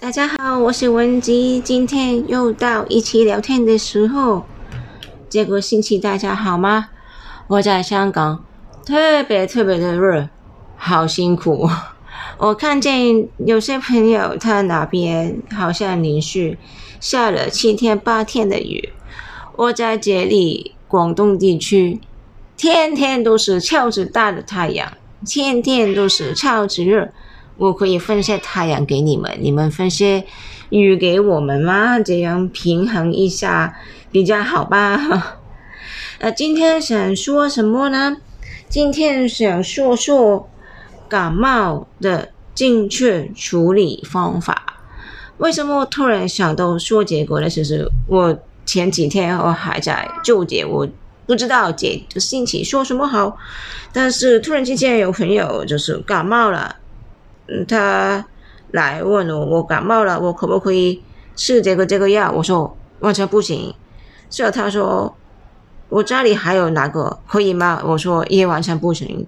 大家好，我是文姬，今天又到一起聊天的时候。这个星期大家好吗？我在香港，特别特别的热，好辛苦。我看见有些朋友他那边好像连续下了七天八天的雨，我在这里广东地区，天天都是超级大的太阳，天天都是超级热。我可以分些太阳给你们，你们分些雨给我们吗？这样平衡一下比较好吧。呃，今天想说什么呢？今天想说说感冒的正确处理方法。为什么突然想到说这个呢？其实我前几天我还在纠结，我不知道这个星期说什么好。但是突然之间有朋友就是感冒了。嗯，他来问我，我感冒了，我可不可以吃这个这个药？我说完全不行。所以他说我家里还有哪个可以吗？我说也完全不行。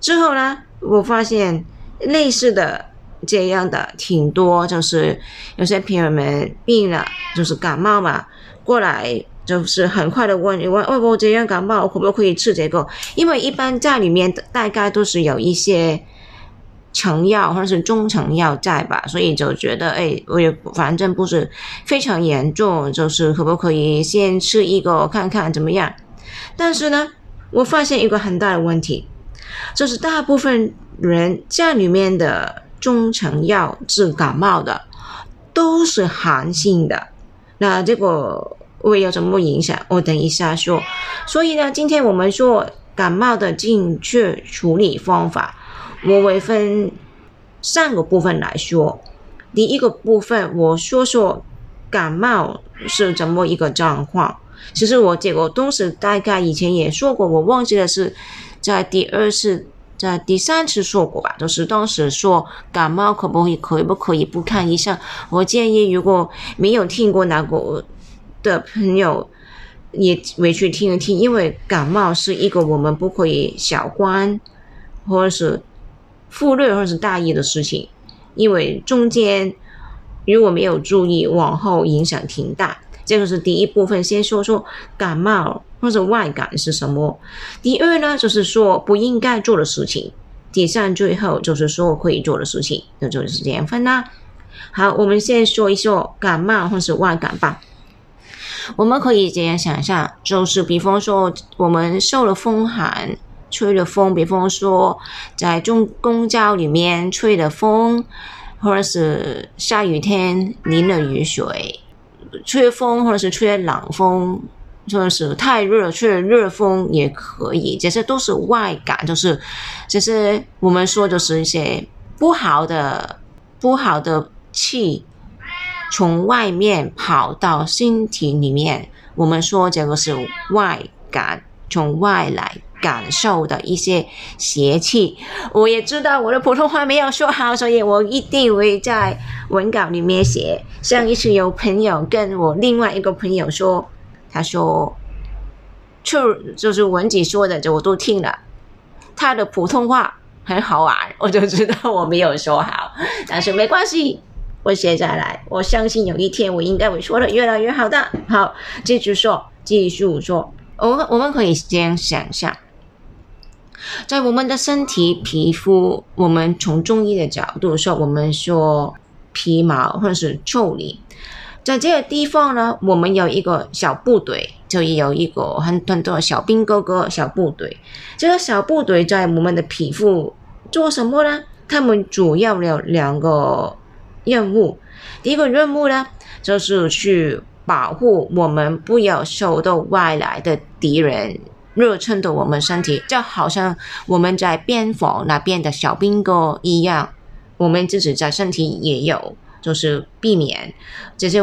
之后呢，我发现类似的这样的挺多，就是有些朋友们病了，就是感冒嘛，过来就是很快的问，问哦，我这样感冒，可不可以吃这个？因为一般在里面大概都是有一些。成药或者是中成药在吧，所以就觉得哎，我也反正不是非常严重，就是可不可以先吃一个看看怎么样？但是呢，我发现一个很大的问题，就是大部分人家里面的中成药治感冒的都是寒性的，那这个会有什么影响？我等一下说。所以呢，今天我们说感冒的正确处理方法。我会分三个部分来说。第一个部分，我说说感冒是怎么一个状况。其实我这个东西大概以前也说过，我忘记了是在第二次、在第三次说过吧。就是当时说感冒可不可以、可不可以不看医生？我建议如果没有听过那个的朋友，也回去听一听，因为感冒是一个我们不可以小观，或者是。忽略或者大意的事情，因为中间如果没有注意，往后影响挺大。这个是第一部分，先说说感冒或者外感是什么。第二呢，就是说不应该做的事情。第三，最后就是说可以做的事情，那就是这样分啦。好，我们先说一说感冒或是外感吧。我们可以这样想象，就是比方说我们受了风寒。吹的风，比方说在中公交里面吹的风，或者是下雨天淋了雨水，吹风或者是吹冷风，或者是太热吹热风也可以，这些都是外感，就是这些我们说就是一些不好的不好的气从外面跑到身体里面，我们说这个是外感，从外来。感受的一些邪气，我也知道我的普通话没有说好，所以我一定会在文稿里面写。上一次有朋友跟我另外一个朋友说，他说，就就是文姐说的，就我都听了，他的普通话很好玩，我就知道我没有说好，但是没关系，我写下来，我相信有一天我应该会说的越来越好的。好，继续说，继续说，我们我们可以先想象。在我们的身体皮肤，我们从中医的角度说，我们说皮毛或者是腠理，在这个地方呢，我们有一个小部队，就有一个很很多小兵哥哥、小部队。这个小部队在我们的皮肤做什么呢？他们主要有两个任务。第一个任务呢，就是去保护我们，不要受到外来的敌人。热衬的我们身体，就好像我们在边防那边的小兵哥一样，我们自己在身体也有，就是避免这些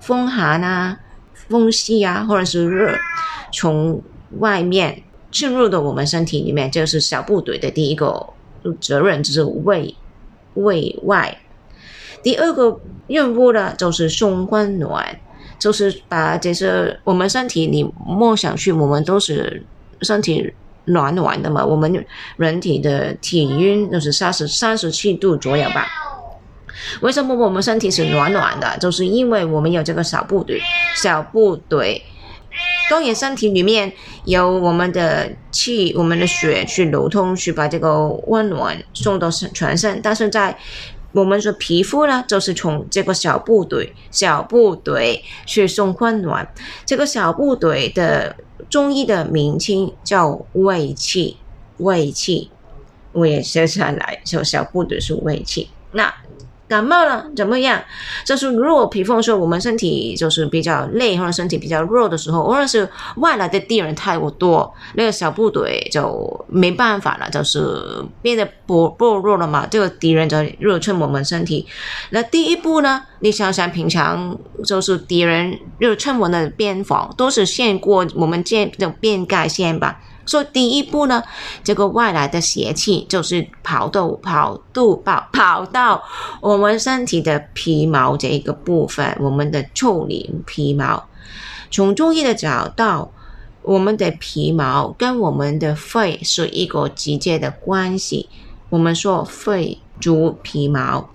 风寒啊、风息啊，或者是热从外面进入到我们身体里面，这是小部队的第一个责任，就是卫卫外。第二个任务呢，就是送温暖。就是把这些我们身体，你摸上去，我们都是身体暖暖的嘛。我们人体的体温就是三十三十七度左右吧。为什么我们身体是暖暖的？就是因为我们有这个小部队，小部队。当然，身体里面有我们的气、我们的血去流通，去把这个温暖送到全身。但是在我们说皮肤呢，就是从这个小部队、小部队去送温暖。这个小部队的中医的名称叫胃气，胃气我也写下来，就小部队是胃气。那感冒了怎么样？就是如果比方说我们身体就是比较累或者身体比较弱的时候，或者是外来的敌人太过多，那个小部队就没办法了，就是变得薄薄弱了嘛。这个敌人就入侵我们身体。那第一步呢，你想想平常就是敌人入侵我们的边防，都是先过我们这的边界线吧。所以第一步呢，这个外来的邪气就是跑到跑度跑跑到我们身体的皮毛这一个部分，我们的处理皮毛。从中医的角度，我们的皮毛跟我们的肺是一个直接的关系。我们说肺主皮毛，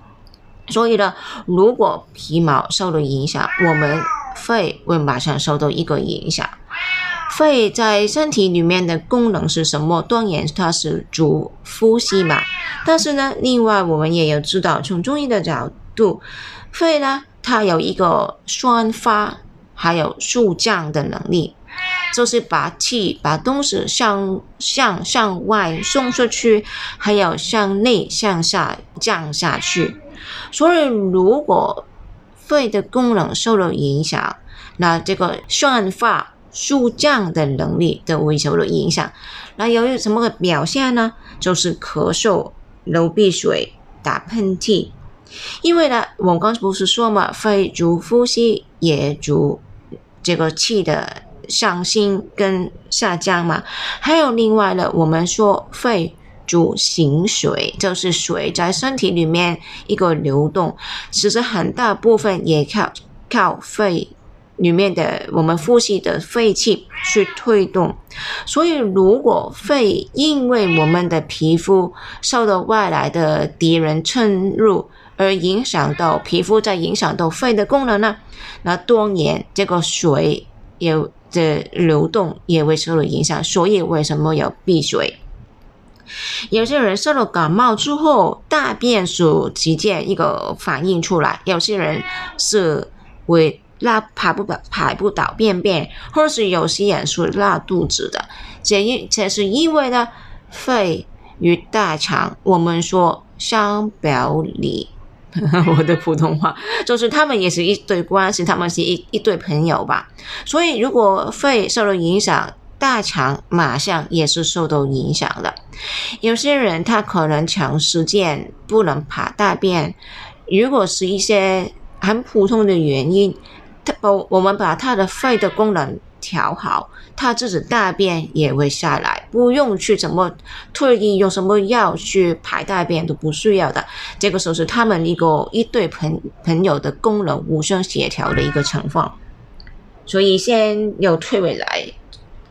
所以呢，如果皮毛受到影响，我们肺会马上受到一个影响。肺在身体里面的功能是什么？当然它是主呼吸嘛。但是呢，另外我们也有知道，从中医的角度，肺呢它有一个宣发还有肃降的能力，就是把气把东西向向向外送出去，还有向内向下降下去。所以如果肺的功能受了影响，那这个宣发。肃降的能力的维修的影响。那由于什么个表现呢？就是咳嗽、流鼻水、打喷嚏。因为呢，我刚才不是说嘛，肺主呼吸，也主这个气的上升跟下降嘛。还有另外呢，我们说肺主行水，就是水在身体里面一个流动，其实很大部分也靠靠肺。里面的我们呼吸的废气去推动，所以如果肺因为我们的皮肤受到外来的敌人侵入而影响到皮肤，再影响到肺的功能呢？那多年这个水有的流动也会受到影响。所以为什么有闭水？有些人受了感冒之后，大便所直接一个反应出来；有些人是会。拉排不排排不倒便便，或是有些人是拉肚子的，这因这是因为呢，肺与大肠，我们说相表里，我的普通话就是他们也是一对关系，他们是一一对朋友吧。所以如果肺受到影响，大肠马上也是受到影响的。有些人他可能长时间不能排大便，如果是一些很普通的原因。不，我们把他的肺的功能调好，他自己大便也会下来，不用去怎么特意用什么药去排大便都不需要的。这个时候是他们一个一对朋朋友的功能互相协调的一个情况。所以先又退回来，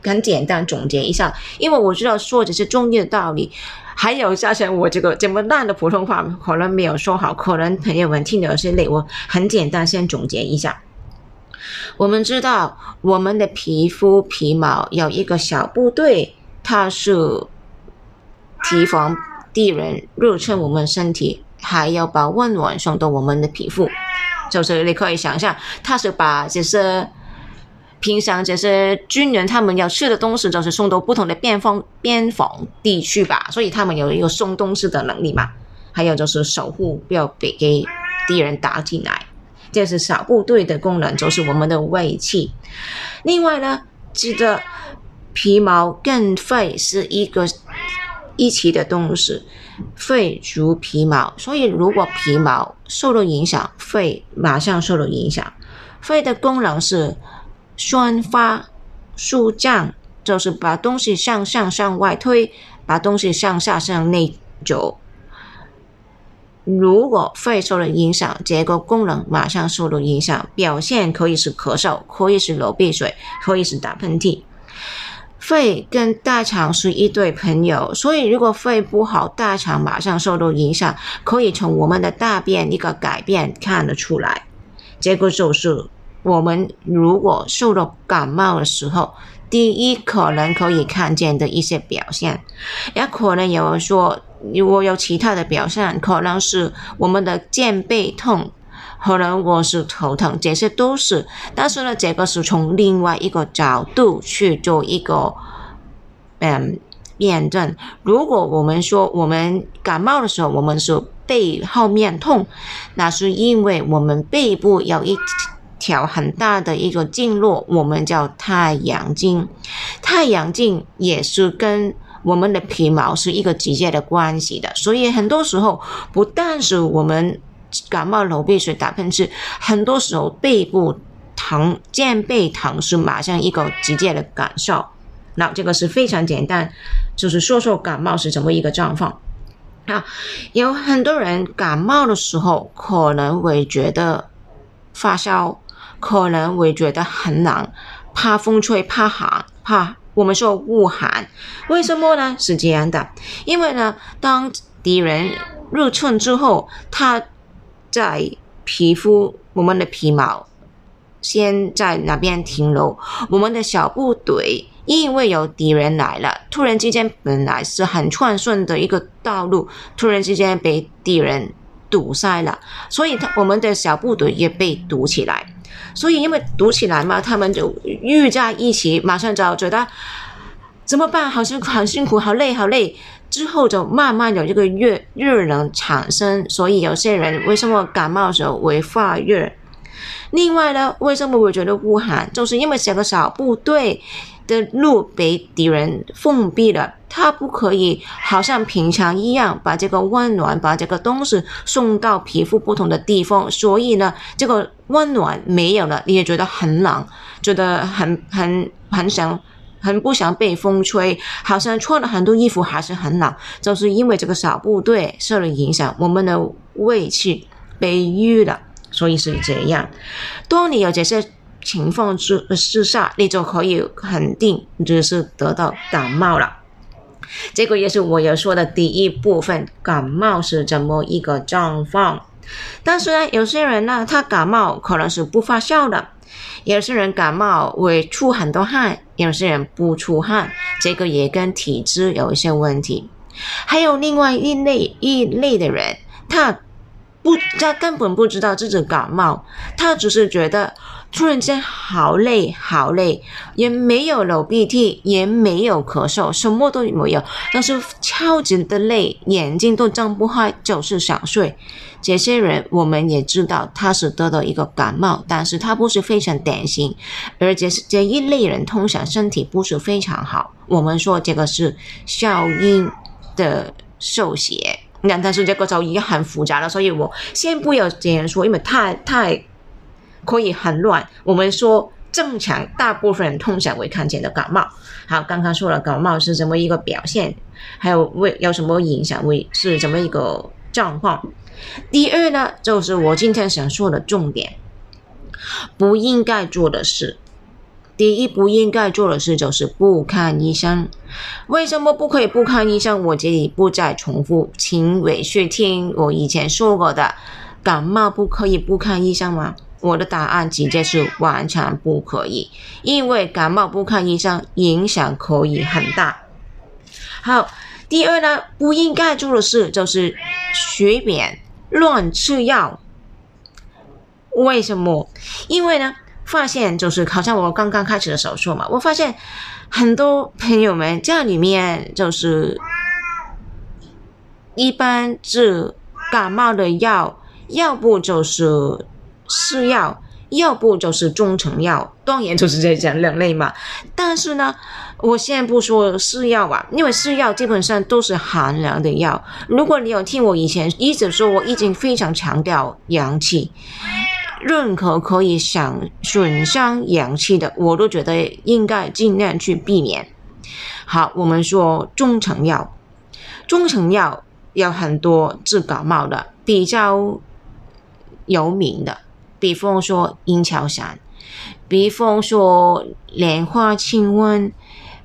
很简单总结一下，因为我知道说的是中医的道理，还有加上我这个这么烂的普通话可能没有说好，可能朋友们听的有些累，我很简单先总结一下。我们知道，我们的皮肤皮毛有一个小部队，它是提防敌人入侵我们身体，还要把温暖送到我们的皮肤。就是你可以想象，它是把这些平常这些军人他们要吃的东西，就是送到不同的边防边防地区吧。所以他们有一个送东西的能力嘛。还有就是守护，不要给给敌人打进来。这是小部队的功能，就是我们的胃气。另外呢，记得皮毛跟肺是一个一起的东西，肺主皮毛，所以如果皮毛受到影响，肺马上受到影响。肺的功能是宣发、肃降，就是把东西向上向外推，把东西向下向内走。如果肺受了影响，这个功能马上受到影响，表现可以是咳嗽，可以是流鼻水，可以是打喷嚏。肺跟大肠是一对朋友，所以如果肺不好，大肠马上受到影响，可以从我们的大便一个改变看得出来。这个就是我们如果受到感冒的时候，第一可能可以看见的一些表现，也可能有人说，如果有其他的表现，可能是我们的肩背痛。可能我是头疼，这些都是，但是呢，这个是从另外一个角度去做一个嗯验证。如果我们说我们感冒的时候，我们是背后面痛，那是因为我们背部有一条很大的一个经络，我们叫太阳经。太阳经也是跟我们的皮毛是一个直接的关系的，所以很多时候不但是我们。感冒、流鼻水、打喷嚏，很多时候背部疼、肩背疼是马上一个直接的感受。那这个是非常简单，就是说说感冒是怎么一个状况啊？有很多人感冒的时候可能会觉得发烧，可能会觉得很冷，怕风吹、怕寒、怕我们说恶寒。为什么呢？是这样的，因为呢，当敌人入侵之后，他在皮肤，我们的皮毛先在那边停留。我们的小部队因为有敌人来了，突然之间本来是很畅顺的一个道路，突然之间被敌人堵塞了，所以他我们的小部队也被堵起来。所以因为堵起来嘛，他们就遇在一起，马上就觉得怎么办？好辛苦，好辛苦，好累，好累。之后就慢慢有这个热热能产生，所以有些人为什么感冒的时候会发热？另外呢，为什么会觉得恶寒？就是因为整个小部队的路被敌人封闭了，他不可以好像平常一样把这个温暖、把这个东西送到皮肤不同的地方，所以呢，这个温暖没有了，你也觉得很冷，觉得很很很想。很不想被风吹，好像穿了很多衣服还是很冷，就是因为这个小部队受了影响，我们的胃气被淤了，所以是这样。当你有这些情况之之下，你就可以肯定就是得到感冒了。这个也是我要说的第一部分，感冒是怎么一个状况。但是呢，有些人呢，他感冒可能是不发烧的。有些人感冒会出很多汗，有些人不出汗，这个也跟体质有一些问题。还有另外一类一类的人，他不他根本不知道自己感冒，他只是觉得突然间好累好累，也没有流鼻涕，也没有咳嗽，什么都没有，但是超级的累，眼睛都睁不开，就是想睡。这些人我们也知道他是得到一个感冒，但是他不是非常典型，而且是这一类人通常身体不是非常好。我们说这个是效应的受邪，那但是这个就已经很复杂了，所以我先不要这样说，因为太太可以很乱。我们说正常，大部分人通常会看见的感冒。好，刚刚说了感冒是怎么一个表现，还有为有什么影响，为是怎么一个状况。第二呢，就是我今天想说的重点，不应该做的事。第一，不应该做的事就是不看医生。为什么不可以不看医生？我这里不再重复，请委去听我以前说过的。感冒不可以不看医生吗？我的答案直接是完全不可以，因为感冒不看医生，影响可以很大。好，第二呢，不应该做的事就是随便。乱吃药，为什么？因为呢，发现就是好像我刚刚开始的手术嘛，我发现很多朋友们家里面就是一般治感冒的药，要不就是是药。要不就是中成药，当然就是这讲两类嘛。但是呢，我现在不说是药啊，因为是药基本上都是寒凉的药。如果你有听我以前一直说，我已经非常强调阳气，任何可以想损伤阳气的，我都觉得应该尽量去避免。好，我们说中成药，中成药有很多治感冒的，比较有名的。比方说银翘散，比方说莲花清瘟，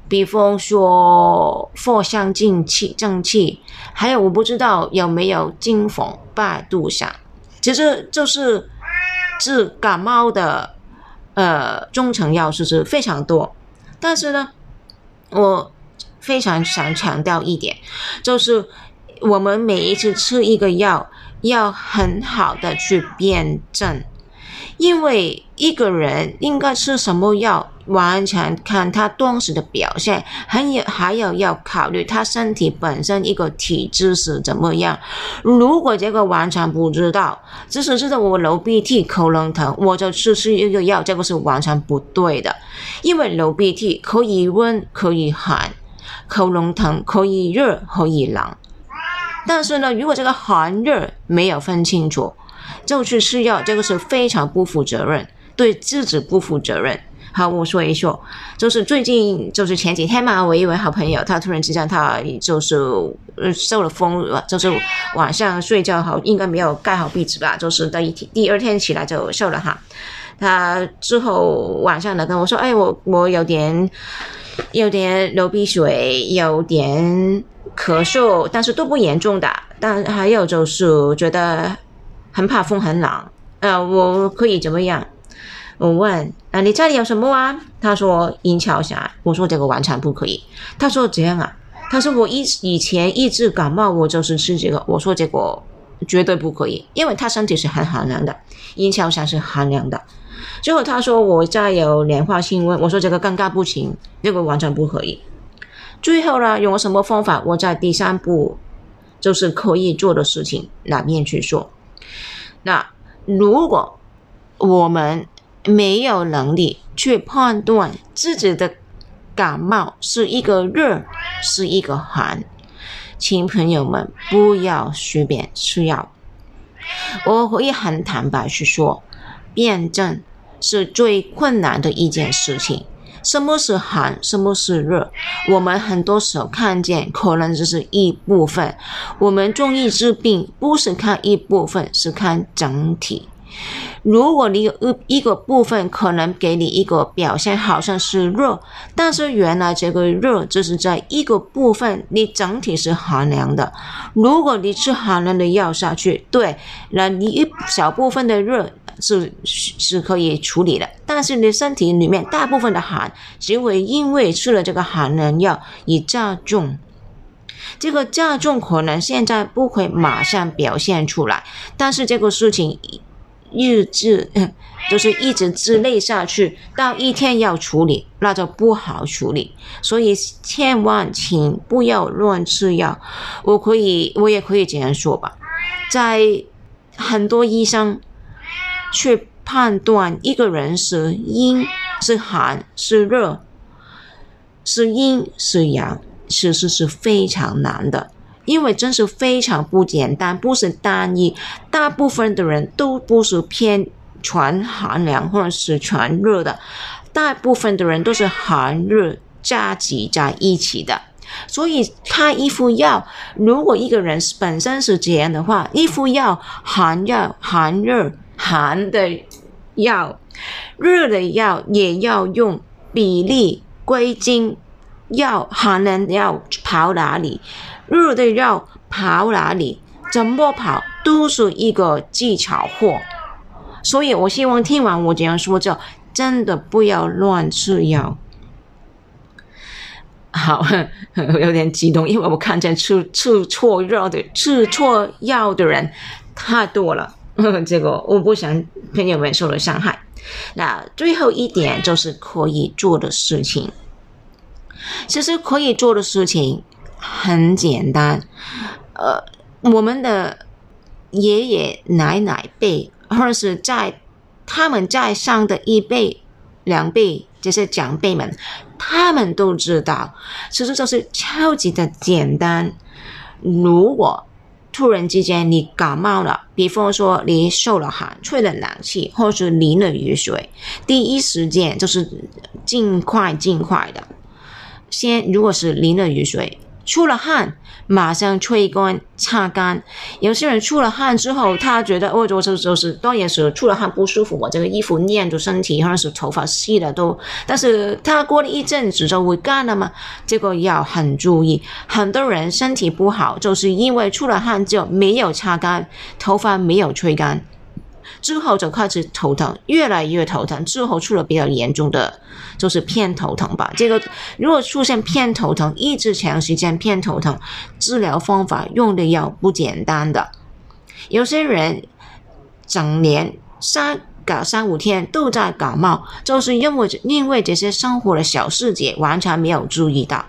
比方说藿香正气、正气，还有我不知道有没有金粉、百度散，其实就是治感冒的呃中成药，是是非常多。但是呢，我非常想强调一点，就是我们每一次吃一个药，要很好的去辩证。因为一个人应该吃什么药，完全看他当时的表现，还有还有要考虑他身体本身一个体质是怎么样。如果这个完全不知道，只是知道我流鼻涕、喉咙疼，我就吃吃一个药，这个是完全不对的。因为流鼻涕可以温可以寒，喉咙疼可以热可以冷。但是呢，如果这个寒热没有分清楚。就去吃药，这个是非常不负责任，对自己不负责任。好，我说一说，就是最近，就是前几天嘛，我一位好朋友，他突然之间他就是呃受了风，就是晚上睡觉好应该没有盖好被子吧，就是第一天第二天起来就受了哈。他之后晚上呢跟我说，哎，我我有点有点流鼻水，有点咳嗽，但是都不严重的，但还有就是觉得。很怕风很冷，呃，我可以怎么样？我问啊，你家里有什么啊？他说银翘侠。我说这个完全不可以。他说怎样啊？他说我以以前一直感冒，我就是吃这个。我说这个绝对不可以，因为他身体是很寒凉的，银翘侠是寒凉的。最后他说我家有莲花清瘟，我说这个尴尬不行，这个完全不可以。最后呢，用什么方法？我在第三步就是可以做的事情哪面去说。那如果我们没有能力去判断自己的感冒是一个热是一个寒，请朋友们不要随便吃药。我可以很坦白去说，辩证是最困难的一件事情。什么是寒，什么是热？我们很多时候看见可能只是一部分。我们中医治病不是看一部分，是看整体。如果你有一一个部分可能给你一个表现，好像是热，但是原来这个热就是在一个部分，你整体是寒凉的。如果你吃寒凉的药下去，对，那你一小部分的热。是是可以处理的，但是你身体里面大部分的寒，只会因为吃了这个寒凉药而加重。这个加重可能现在不会马上表现出来，但是这个事情一直就是一直之内下去，到一天要处理，那就不好处理。所以千万请不要乱吃药。我可以，我也可以这样说吧，在很多医生。去判断一个人是阴是寒是热是阴是阳，其实是非常难的，因为真是非常不简单，不是单一。大部分的人都不是偏全寒凉或者是全热的，大部分的人都是寒热加集在一起的。所以开一副药，如果一个人本身是这样的话，一副药寒药寒热。寒的药，热的药也要用比例归经。药寒的药跑哪里，热的药跑哪里，怎么跑都是一个技巧活。所以我希望听完我这样说，之后真的不要乱吃药。好，有点激动，因为我看见吃吃错药的吃错药的人太多了。这个我不想朋友们受了伤害。那最后一点就是可以做的事情。其实可以做的事情很简单。呃，我们的爷爷奶奶辈，或者是在他们在上的一辈、两辈这些长辈们，他们都知道，其实就是超级的简单。如果突然之间你感冒了，比方说你受了寒、吹了冷气，或是淋了雨水，第一时间就是尽快尽快的，先如果是淋了雨水、出了汗，马上吹干、擦干。有些人出了汗之后，他觉得哦，我就就是当然是出了汗不舒服，我这个衣服粘住身体，或者是头发湿了都。但是他过了一阵子就会干了嘛，这个要很注意。很多人身体不好，就是因为出了汗就没有擦干，头发没有吹干。之后就开始头疼，越来越头疼。之后出了比较严重的，就是偏头疼吧。这个如果出现偏头疼，一直长时间偏头疼，治疗方法用的药不简单的。有些人整年三搞三五天都在感冒，就是因为因为这些生活的小细节完全没有注意到。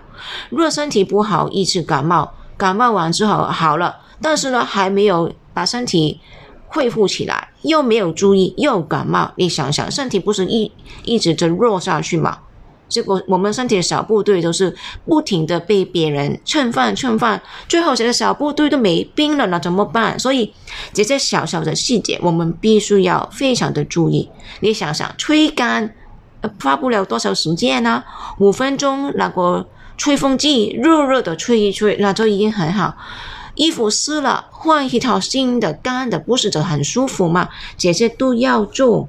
如果身体不好，一次感冒，感冒完之后好了，但是呢还没有把身体。恢复起来，又没有注意，又感冒。你想想，身体不是一一直在弱下去吗？结果我们身体的小部队都是不停的被别人蹭饭蹭饭，最后这个小部队都没兵了，那怎么办？所以这些小小的细节，我们必须要非常的注意。你想想，吹干，花不了多少时间呢？五分钟，那个吹风机热热的吹一吹，那就已经很好。衣服湿了，换一套新的干的，不是就很舒服吗？这些都要做。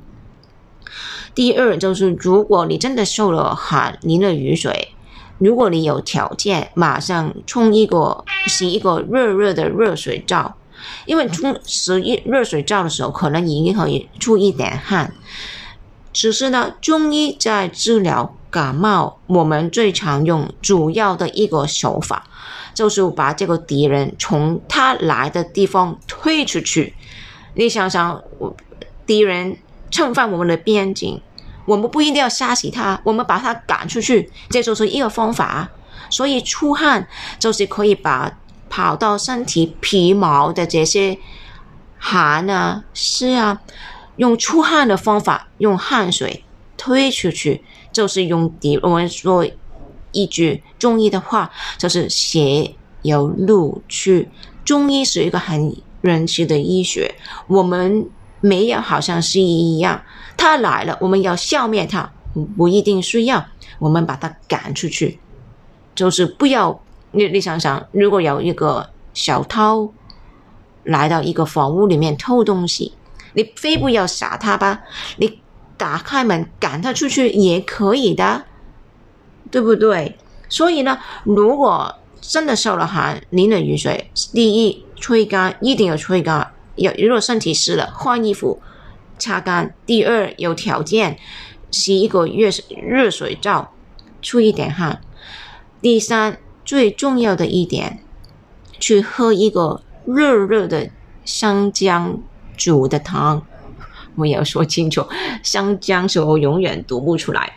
第二就是，如果你真的受了寒，淋了雨水，如果你有条件，马上冲一个洗一个热热的热水澡，因为冲洗一热水澡的时候，可能已经可以出一点汗。只是呢，中医在治疗感冒，我们最常用主要的一个手法。就是把这个敌人从他来的地方推出去。你想想，敌人侵犯我们的边境，我们不一定要杀死他，我们把他赶出去，这就是一个方法。所以出汗就是可以把跑到身体皮毛的这些寒啊、湿啊，用出汗的方法，用汗水推出去，就是用敌我们说。一句中医的话，就是邪有路去。中医是一个很人气的医学，我们没有好像西医一样，他来了，我们要消灭他，不一定需要，我们把他赶出去，就是不要你你想想，如果有一个小偷来到一个房屋里面偷东西，你非不要杀他吧？你打开门赶他出去也可以的。对不对？所以呢，如果真的受了寒，淋了雨水，第一吹干，一定要吹干。有如果身体湿了，换衣服，擦干。第二，有条件洗一个热热水澡，出一点汗。第三，最重要的一点，去喝一个热热的生姜煮的汤。我要说清楚，生姜是我永远读不出来。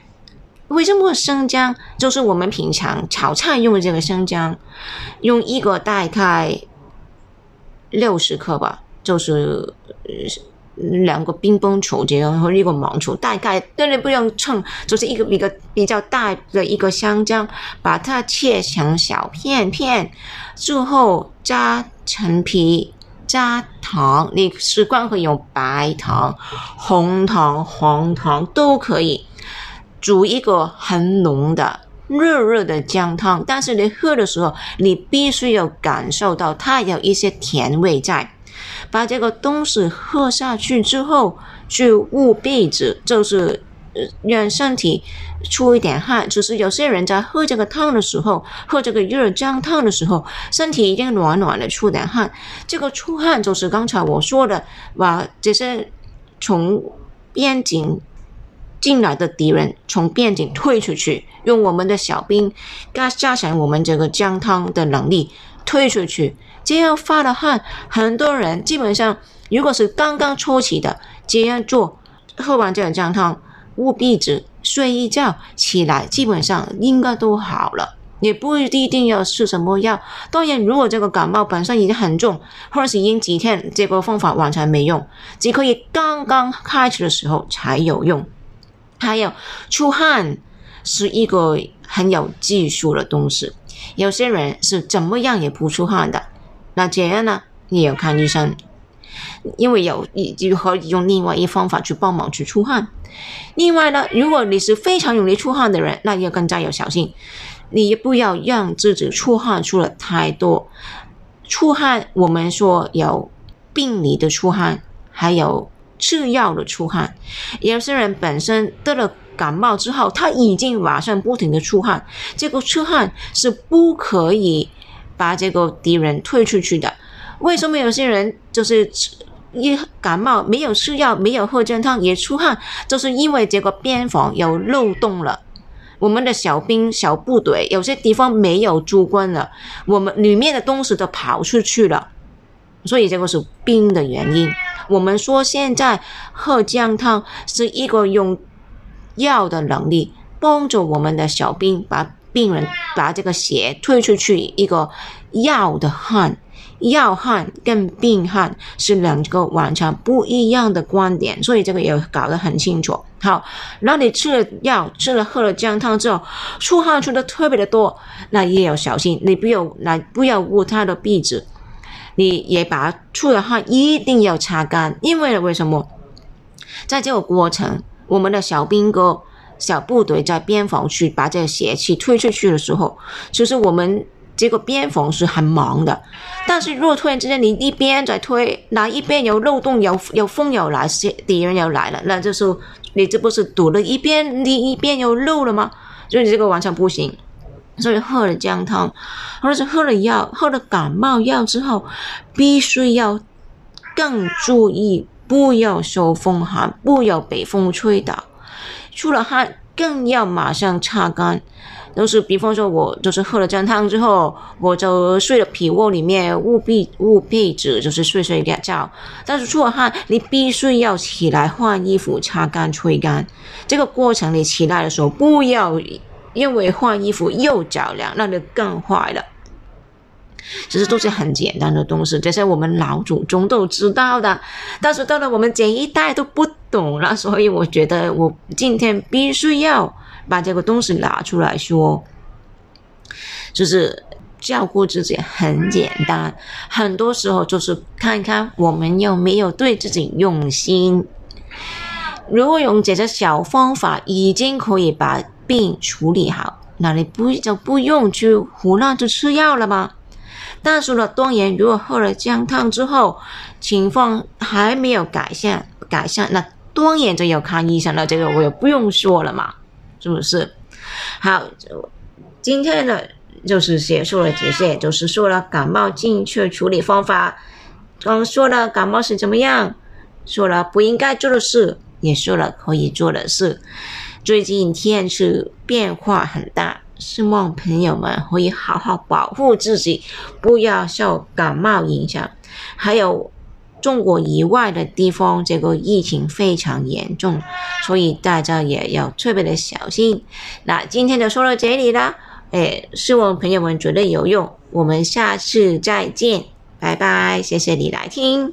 为什么生姜就是我们平常炒菜用的这个生姜，用一个大概六十克吧，就是两个冰棒球这样和一个芒球，大概当然不用称，就是一个一个比较大的一个生姜，把它切成小片片，之后加陈皮、加糖，你习惯可以用白糖、红糖、黄糖都可以。煮一个很浓的热热的姜汤，但是你喝的时候，你必须要感受到它有一些甜味在。把这个东西喝下去之后，就捂鼻子，就是让身体出一点汗。就是有些人在喝这个汤的时候，喝这个热姜汤的时候，身体已经暖暖的出点汗。这个出汗就是刚才我说的，把这些从边境。进来的敌人从边境退出去，用我们的小兵加加强我们这个姜汤的能力退出去。这样发了汗，很多人基本上如果是刚刚初期的，这样做，喝完这个姜汤，捂鼻子，睡一觉起来，基本上应该都好了。也不一定要吃什么药。当然，如果这个感冒本身已经很重，或者是已经几天，这个方法完全没用，只可以刚刚开始的时候才有用。还有出汗是一个很有技术的东西，有些人是怎么样也不出汗的，那这样呢？你要看医生，因为有就可以用另外一方法去帮忙去出汗。另外呢，如果你是非常容易出汗的人，那要更加要小心。你不要让自己出汗出了太多。出汗，我们说有病理的出汗，还有吃药的出汗。有些人本身得了感冒之后，他已经马上不停的出汗，这个出汗是不可以把这个敌人推出去的。为什么有些人就是一感冒没有吃药，没有喝姜汤也出汗，就是因为这个边防有漏洞了。我们的小兵小部队有些地方没有驻关了，我们里面的东西都跑出去了，所以这个是病的原因。我们说现在喝姜汤是一个用药的能力，帮助我们的小兵把病人把这个血推出去，一个药的汗。药汗跟病汗是两个完全不一样的观点，所以这个也搞得很清楚。好，然后你吃了药，吃了喝了姜汤之后，出汗出的特别的多，那也要小心，你不要来不要捂他的鼻子，你也把出的汗一定要擦干，因为为什么？在这个过程，我们的小兵哥、小部队在边防去把这个邪气推出去的时候，其实我们。这个边防是很忙的，但是如果突然之间你一边在推，那一边有漏洞，有有风有来，敌人要来了，那就是你这不是堵了一边，你一边又漏了吗？所以这个完全不行。所以喝了姜汤，或者是喝了药，喝了感冒药之后，必须要更注意，不要受风寒，不要被风吹倒，出了汗更要马上擦干。都是，比方说，我就是喝了姜汤之后，我就睡了皮窝里面，捂被捂被子，就是睡睡觉。但是出了汗，你必须要起来换衣服、擦干、吹干。这个过程你起来的时候，不要因为换衣服又着凉，那就更坏了。其实都是很简单的东西，这些我们老祖宗都知道的，但是到了我们这一代都不懂了，所以我觉得我今天必须要。把这个东西拿出来说，就是照顾自己很简单，很多时候就是看看我们有没有对自己用心。如果用这些小方法已经可以把病处理好，那你不就不用去胡乱去吃药了吗？但是呢，当然，如果喝了姜汤之后情况还没有改善，改善那当然就要看医生了。这个我也不用说了嘛。是不是？好，今天的就是结束了这些，就是说了感冒正确处理方法，刚说了感冒是怎么样，说了不应该做的事，也说了可以做的事。最近天气变化很大，希望朋友们可以好好保护自己，不要受感冒影响。还有。中国以外的地方，这个疫情非常严重，所以大家也要特别的小心。那今天就说到这里了，哎，希望朋友们觉得有用，我们下次再见，拜拜，谢谢你来听。